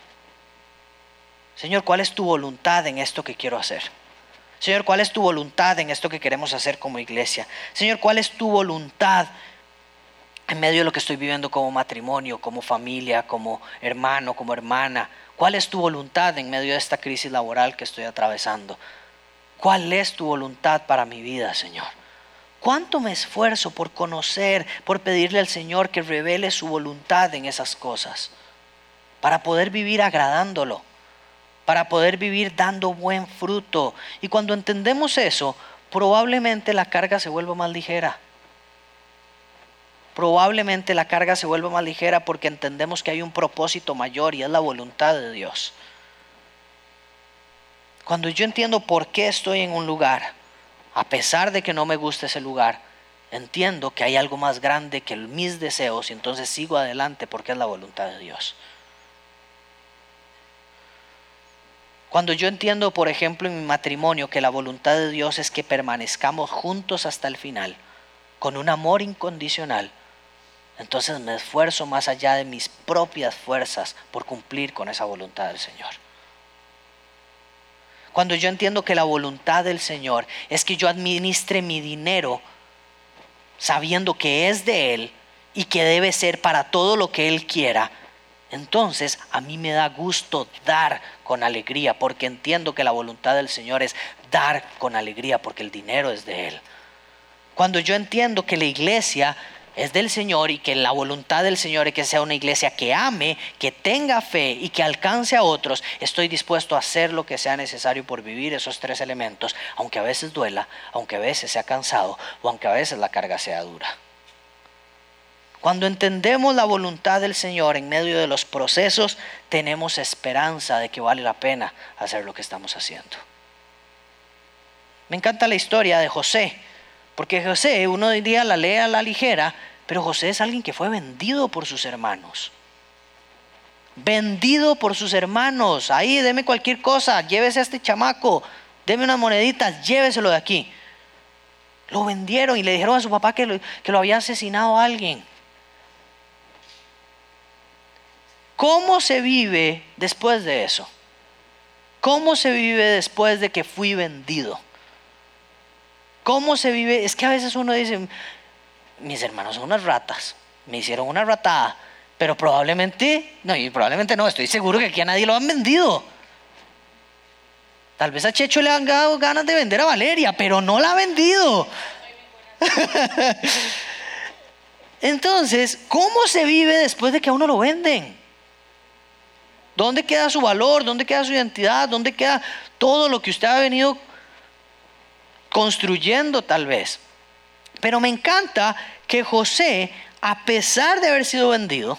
A: Señor, ¿cuál es tu voluntad en esto que quiero hacer? Señor, ¿cuál es tu voluntad en esto que queremos hacer como iglesia? Señor, ¿cuál es tu voluntad en medio de lo que estoy viviendo como matrimonio, como familia, como hermano, como hermana? ¿Cuál es tu voluntad en medio de esta crisis laboral que estoy atravesando? ¿Cuál es tu voluntad para mi vida, Señor? ¿Cuánto me esfuerzo por conocer, por pedirle al Señor que revele su voluntad en esas cosas? Para poder vivir agradándolo, para poder vivir dando buen fruto. Y cuando entendemos eso, probablemente la carga se vuelva más ligera. Probablemente la carga se vuelva más ligera porque entendemos que hay un propósito mayor y es la voluntad de Dios. Cuando yo entiendo por qué estoy en un lugar, a pesar de que no me guste ese lugar, entiendo que hay algo más grande que mis deseos y entonces sigo adelante porque es la voluntad de Dios. Cuando yo entiendo, por ejemplo, en mi matrimonio que la voluntad de Dios es que permanezcamos juntos hasta el final, con un amor incondicional, entonces me esfuerzo más allá de mis propias fuerzas por cumplir con esa voluntad del Señor. Cuando yo entiendo que la voluntad del Señor es que yo administre mi dinero sabiendo que es de Él y que debe ser para todo lo que Él quiera, entonces a mí me da gusto dar con alegría, porque entiendo que la voluntad del Señor es dar con alegría, porque el dinero es de Él. Cuando yo entiendo que la iglesia es del Señor y que la voluntad del Señor es que sea una iglesia que ame, que tenga fe y que alcance a otros, estoy dispuesto a hacer lo que sea necesario por vivir esos tres elementos, aunque a veces duela, aunque a veces sea cansado o aunque a veces la carga sea dura. Cuando entendemos la voluntad del Señor en medio de los procesos, tenemos esperanza de que vale la pena hacer lo que estamos haciendo. Me encanta la historia de José. Porque José, uno diría la lee a la ligera, pero José es alguien que fue vendido por sus hermanos. Vendido por sus hermanos. Ahí, deme cualquier cosa, llévese a este chamaco, deme unas moneditas, lléveselo de aquí. Lo vendieron y le dijeron a su papá que lo, que lo había asesinado a alguien. ¿Cómo se vive después de eso? ¿Cómo se vive después de que fui vendido? ¿Cómo se vive? Es que a veces uno dice, mis hermanos son unas ratas, me hicieron una ratada, pero probablemente, no, y probablemente no, estoy seguro que aquí a nadie lo han vendido. Tal vez a Checho le han dado ganas de vender a Valeria, pero no la ha vendido. Entonces, ¿cómo se vive después de que a uno lo venden? ¿Dónde queda su valor? ¿Dónde queda su identidad? ¿Dónde queda todo lo que usted ha venido construyendo tal vez. Pero me encanta que José, a pesar de haber sido vendido,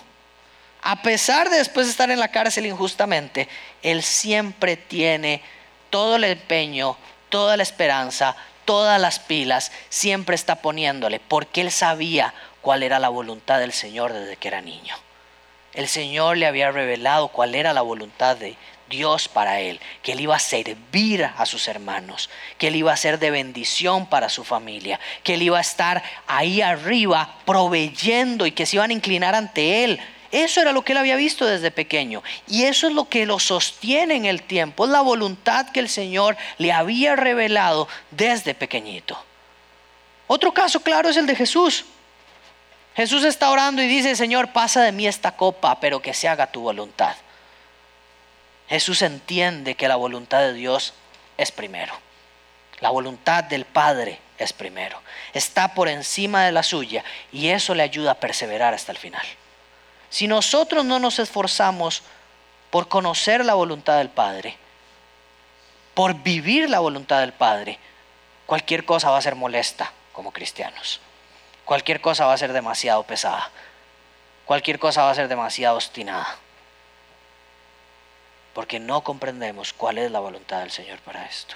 A: a pesar de después de estar en la cárcel injustamente, él siempre tiene todo el empeño, toda la esperanza, todas las pilas, siempre está poniéndole, porque él sabía cuál era la voluntad del Señor desde que era niño. El Señor le había revelado cuál era la voluntad de, Dios para él, que él iba a servir a sus hermanos, que él iba a ser de bendición para su familia, que él iba a estar ahí arriba proveyendo y que se iban a inclinar ante él. Eso era lo que él había visto desde pequeño y eso es lo que lo sostiene en el tiempo, es la voluntad que el Señor le había revelado desde pequeñito. Otro caso claro es el de Jesús. Jesús está orando y dice, Señor, pasa de mí esta copa, pero que se haga tu voluntad. Jesús entiende que la voluntad de Dios es primero. La voluntad del Padre es primero. Está por encima de la suya y eso le ayuda a perseverar hasta el final. Si nosotros no nos esforzamos por conocer la voluntad del Padre, por vivir la voluntad del Padre, cualquier cosa va a ser molesta como cristianos. Cualquier cosa va a ser demasiado pesada. Cualquier cosa va a ser demasiado obstinada porque no comprendemos cuál es la voluntad del Señor para esto.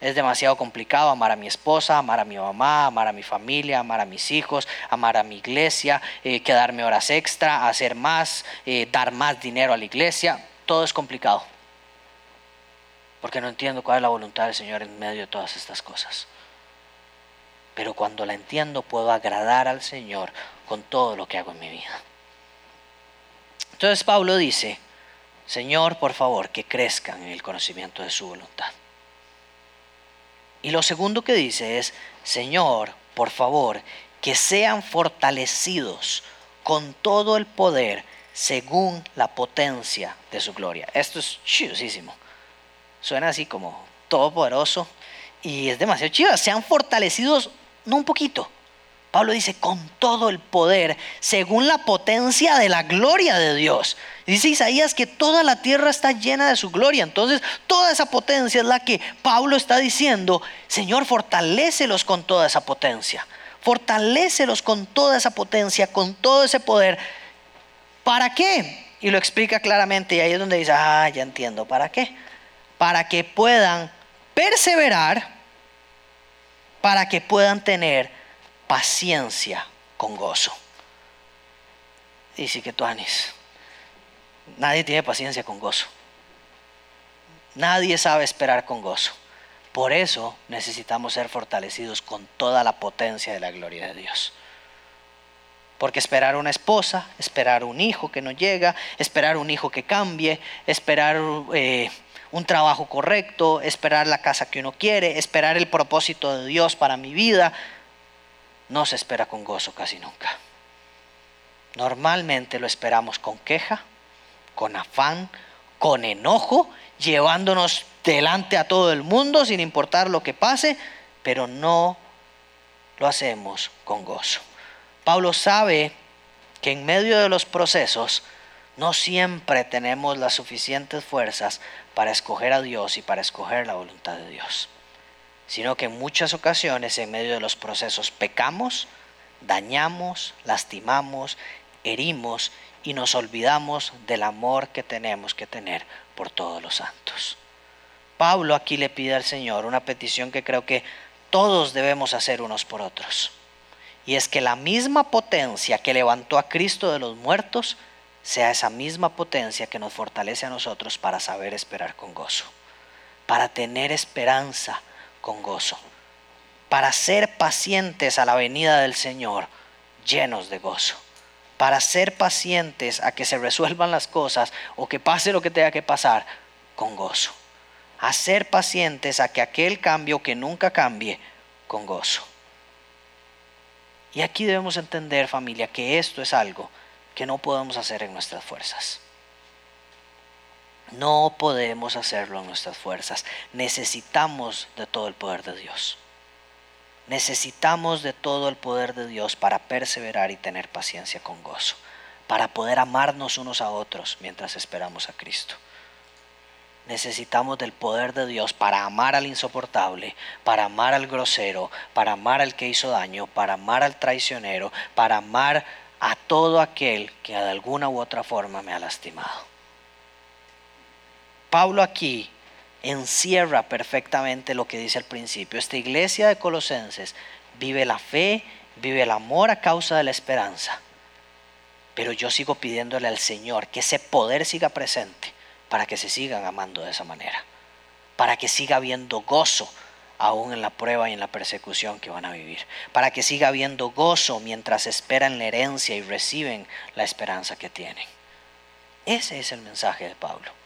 A: Es demasiado complicado amar a mi esposa, amar a mi mamá, amar a mi familia, amar a mis hijos, amar a mi iglesia, eh, quedarme horas extra, hacer más, eh, dar más dinero a la iglesia. Todo es complicado. Porque no entiendo cuál es la voluntad del Señor en medio de todas estas cosas. Pero cuando la entiendo puedo agradar al Señor con todo lo que hago en mi vida. Entonces Pablo dice, Señor, por favor, que crezcan en el conocimiento de su voluntad. Y lo segundo que dice es, Señor, por favor, que sean fortalecidos con todo el poder según la potencia de su gloria. Esto es chidosísimo. Suena así como todopoderoso y es demasiado chido. Sean fortalecidos, no un poquito. Pablo dice, con todo el poder, según la potencia de la gloria de Dios. Dice Isaías que toda la tierra está llena de su gloria. Entonces, toda esa potencia es la que Pablo está diciendo, Señor, fortalécelos con toda esa potencia. Fortalécelos con toda esa potencia, con todo ese poder. ¿Para qué? Y lo explica claramente y ahí es donde dice, ah, ya entiendo, ¿para qué? Para que puedan perseverar, para que puedan tener paciencia con gozo. Sí que tú, Anis, Nadie tiene paciencia con gozo. Nadie sabe esperar con gozo. Por eso necesitamos ser fortalecidos con toda la potencia de la gloria de Dios. Porque esperar una esposa, esperar un hijo que no llega, esperar un hijo que cambie, esperar eh, un trabajo correcto, esperar la casa que uno quiere, esperar el propósito de Dios para mi vida, no se espera con gozo casi nunca. Normalmente lo esperamos con queja, con afán, con enojo, llevándonos delante a todo el mundo sin importar lo que pase, pero no lo hacemos con gozo. Pablo sabe que en medio de los procesos no siempre tenemos las suficientes fuerzas para escoger a Dios y para escoger la voluntad de Dios, sino que en muchas ocasiones en medio de los procesos pecamos, dañamos, lastimamos, herimos y nos olvidamos del amor que tenemos que tener por todos los santos. Pablo aquí le pide al Señor una petición que creo que todos debemos hacer unos por otros. Y es que la misma potencia que levantó a Cristo de los muertos sea esa misma potencia que nos fortalece a nosotros para saber esperar con gozo, para tener esperanza con gozo, para ser pacientes a la venida del Señor llenos de gozo, para ser pacientes a que se resuelvan las cosas o que pase lo que tenga que pasar con gozo a ser pacientes a que aquel cambio que nunca cambie con gozo. Y aquí debemos entender, familia, que esto es algo que no podemos hacer en nuestras fuerzas. No podemos hacerlo en nuestras fuerzas. Necesitamos de todo el poder de Dios. Necesitamos de todo el poder de Dios para perseverar y tener paciencia con gozo, para poder amarnos unos a otros mientras esperamos a Cristo necesitamos del poder de Dios para amar al insoportable, para amar al grosero, para amar al que hizo daño, para amar al traicionero, para amar a todo aquel que de alguna u otra forma me ha lastimado. Pablo aquí encierra perfectamente lo que dice al principio. Esta iglesia de Colosenses vive la fe, vive el amor a causa de la esperanza. Pero yo sigo pidiéndole al Señor que ese poder siga presente para que se sigan amando de esa manera, para que siga habiendo gozo aún en la prueba y en la persecución que van a vivir, para que siga habiendo gozo mientras esperan la herencia y reciben la esperanza que tienen. Ese es el mensaje de Pablo.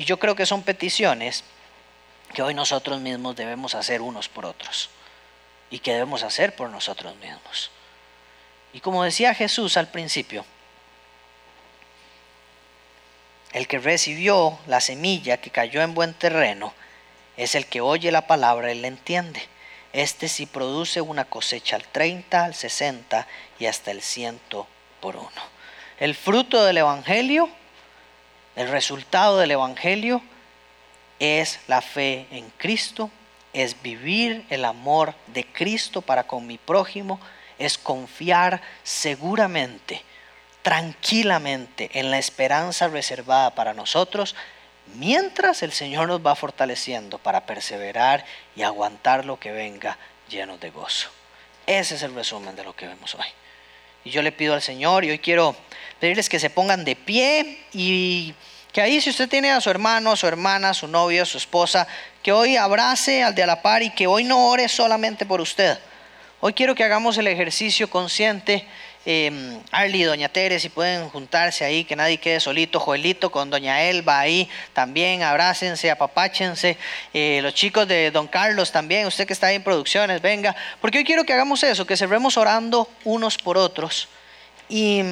A: Y yo creo que son peticiones que hoy nosotros mismos debemos hacer unos por otros y que debemos hacer por nosotros mismos. Y como decía Jesús al principio, el que recibió la semilla que cayó en buen terreno es el que oye la palabra y la entiende. Este sí produce una cosecha al 30, al 60 y hasta el 100 por uno. El fruto del Evangelio, el resultado del Evangelio es la fe en Cristo, es vivir el amor de Cristo para con mi prójimo, es confiar seguramente tranquilamente en la esperanza reservada para nosotros, mientras el Señor nos va fortaleciendo para perseverar y aguantar lo que venga lleno de gozo. Ese es el resumen de lo que vemos hoy. Y yo le pido al Señor y hoy quiero pedirles que se pongan de pie y que ahí si usted tiene a su hermano, su hermana, su novio, su esposa, que hoy abrace al de a la par y que hoy no ore solamente por usted. Hoy quiero que hagamos el ejercicio consciente eh, Arly y Doña Tere, si pueden juntarse ahí, que nadie quede solito, Joelito con Doña Elba ahí también, abrácense, apapáchense, eh, los chicos de Don Carlos también, usted que está ahí en producciones, venga, porque hoy quiero que hagamos eso, que cerremos orando unos por otros y,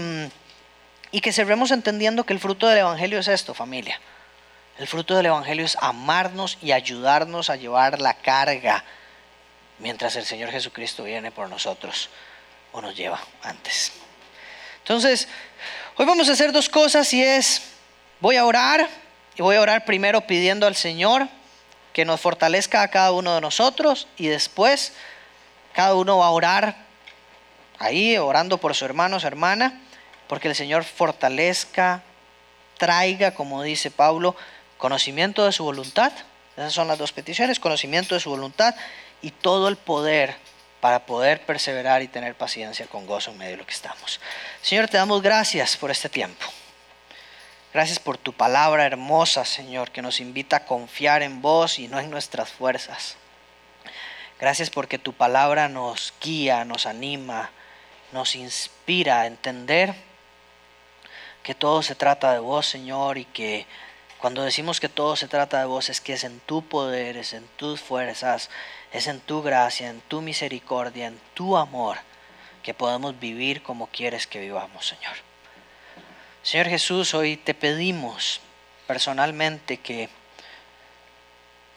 A: y que cerremos entendiendo que el fruto del Evangelio es esto, familia. El fruto del Evangelio es amarnos y ayudarnos a llevar la carga mientras el Señor Jesucristo viene por nosotros o nos lleva antes. Entonces, hoy vamos a hacer dos cosas y es, voy a orar y voy a orar primero pidiendo al Señor que nos fortalezca a cada uno de nosotros y después cada uno va a orar ahí, orando por su hermano, su hermana, porque el Señor fortalezca, traiga, como dice Pablo, conocimiento de su voluntad. Esas son las dos peticiones, conocimiento de su voluntad y todo el poder para poder perseverar y tener paciencia con gozo en medio de lo que estamos. Señor, te damos gracias por este tiempo. Gracias por tu palabra hermosa, Señor, que nos invita a confiar en vos y no en nuestras fuerzas. Gracias porque tu palabra nos guía, nos anima, nos inspira a entender que todo se trata de vos, Señor, y que cuando decimos que todo se trata de vos es que es en tu poder, es en tus fuerzas, es en tu gracia, en tu misericordia, en tu amor que podemos vivir como quieres que vivamos, Señor. Señor Jesús, hoy te pedimos personalmente que,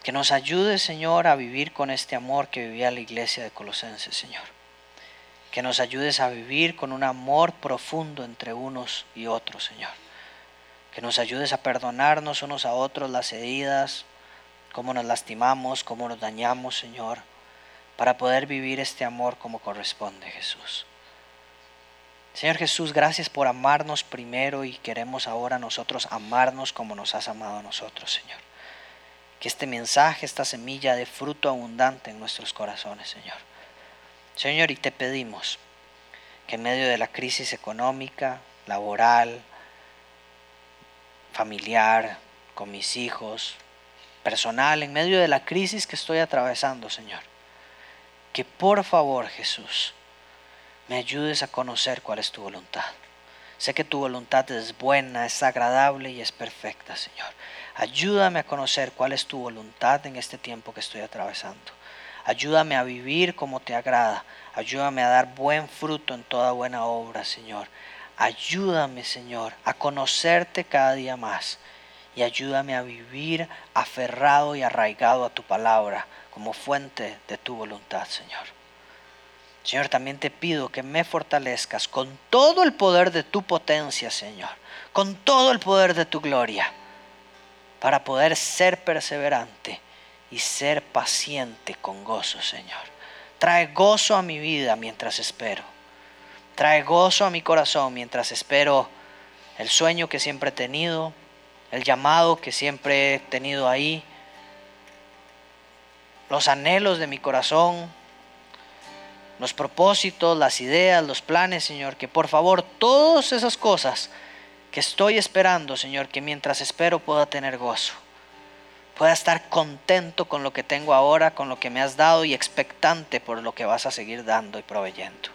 A: que nos ayudes, Señor, a vivir con este amor que vivía la iglesia de Colosenses, Señor. Que nos ayudes a vivir con un amor profundo entre unos y otros, Señor. Que nos ayudes a perdonarnos unos a otros las heridas, cómo nos lastimamos, cómo nos dañamos, Señor, para poder vivir este amor como corresponde, Jesús. Señor Jesús, gracias por amarnos primero y queremos ahora nosotros amarnos como nos has amado a nosotros, Señor. Que este mensaje, esta semilla de fruto abundante en nuestros corazones, Señor. Señor, y te pedimos que en medio de la crisis económica, laboral, familiar, con mis hijos, personal, en medio de la crisis que estoy atravesando, Señor, que por favor, Jesús, me ayudes a conocer cuál es tu voluntad. Sé que tu voluntad es buena, es agradable y es perfecta, Señor. Ayúdame a conocer cuál es tu voluntad en este tiempo que estoy atravesando. Ayúdame a vivir como te agrada. Ayúdame a dar buen fruto en toda buena obra, Señor. Ayúdame, Señor, a conocerte cada día más. Y ayúdame a vivir aferrado y arraigado a tu palabra como fuente de tu voluntad, Señor. Señor, también te pido que me fortalezcas con todo el poder de tu potencia, Señor, con todo el poder de tu gloria, para poder ser perseverante y ser paciente con gozo, Señor. Trae gozo a mi vida mientras espero. Trae gozo a mi corazón mientras espero el sueño que siempre he tenido, el llamado que siempre he tenido ahí, los anhelos de mi corazón, los propósitos, las ideas, los planes, Señor, que por favor todas esas cosas que estoy esperando, Señor, que mientras espero pueda tener gozo, pueda estar contento con lo que tengo ahora, con lo que me has dado y expectante por lo que vas a seguir dando y proveyendo.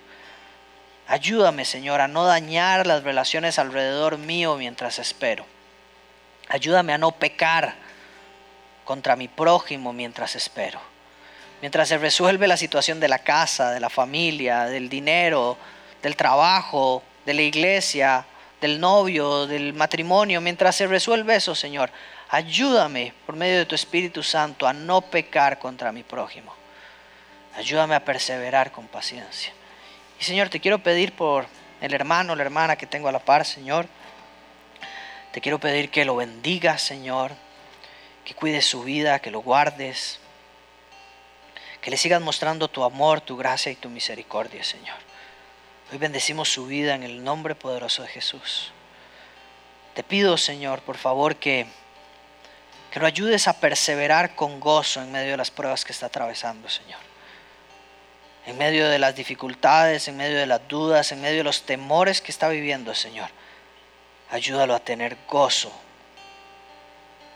A: Ayúdame, Señor, a no dañar las relaciones alrededor mío mientras espero. Ayúdame a no pecar contra mi prójimo mientras espero mientras se resuelve la situación de la casa, de la familia, del dinero, del trabajo, de la iglesia, del novio, del matrimonio, mientras se resuelve eso, Señor, ayúdame por medio de tu Espíritu Santo a no pecar contra mi prójimo. Ayúdame a perseverar con paciencia. Y Señor, te quiero pedir por el hermano, la hermana que tengo a la par, Señor. Te quiero pedir que lo bendigas, Señor, que cuides su vida, que lo guardes, que le sigas mostrando tu amor, tu gracia y tu misericordia, Señor. Hoy bendecimos su vida en el nombre poderoso de Jesús. Te pido, Señor, por favor, que, que lo ayudes a perseverar con gozo en medio de las pruebas que está atravesando, Señor. En medio de las dificultades, en medio de las dudas, en medio de los temores que está viviendo, Señor. Ayúdalo a tener gozo,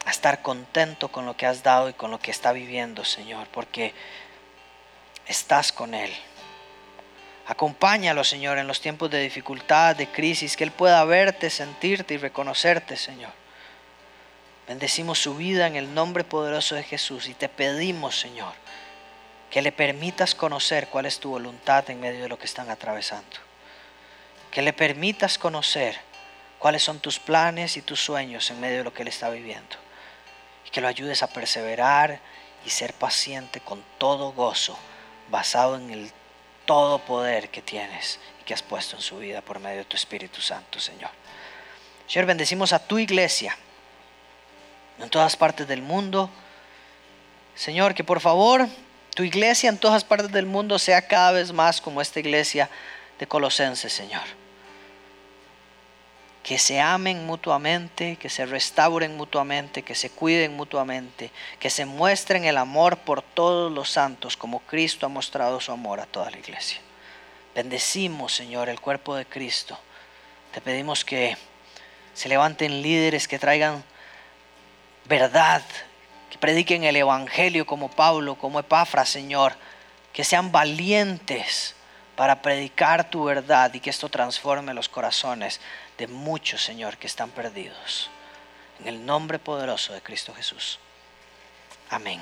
A: a estar contento con lo que has dado y con lo que está viviendo, Señor, porque estás con Él. Acompáñalo, Señor, en los tiempos de dificultad, de crisis, que Él pueda verte, sentirte y reconocerte, Señor. Bendecimos su vida en el nombre poderoso de Jesús y te pedimos, Señor, que le permitas conocer cuál es tu voluntad en medio de lo que están atravesando. Que le permitas conocer cuáles son tus planes y tus sueños en medio de lo que él está viviendo. Y que lo ayudes a perseverar y ser paciente con todo gozo basado en el todo poder que tienes y que has puesto en su vida por medio de tu Espíritu Santo, Señor. Señor, bendecimos a tu iglesia en todas partes del mundo. Señor, que por favor tu iglesia en todas partes del mundo sea cada vez más como esta iglesia de Colosenses, Señor que se amen mutuamente, que se restauren mutuamente, que se cuiden mutuamente, que se muestren el amor por todos los santos, como Cristo ha mostrado su amor a toda la iglesia. Bendecimos, Señor, el cuerpo de Cristo. Te pedimos que se levanten líderes que traigan verdad, que prediquen el Evangelio como Pablo, como Epafra, Señor, que sean valientes para predicar tu verdad y que esto transforme los corazones de muchos, Señor, que están perdidos. En el nombre poderoso de Cristo Jesús. Amén.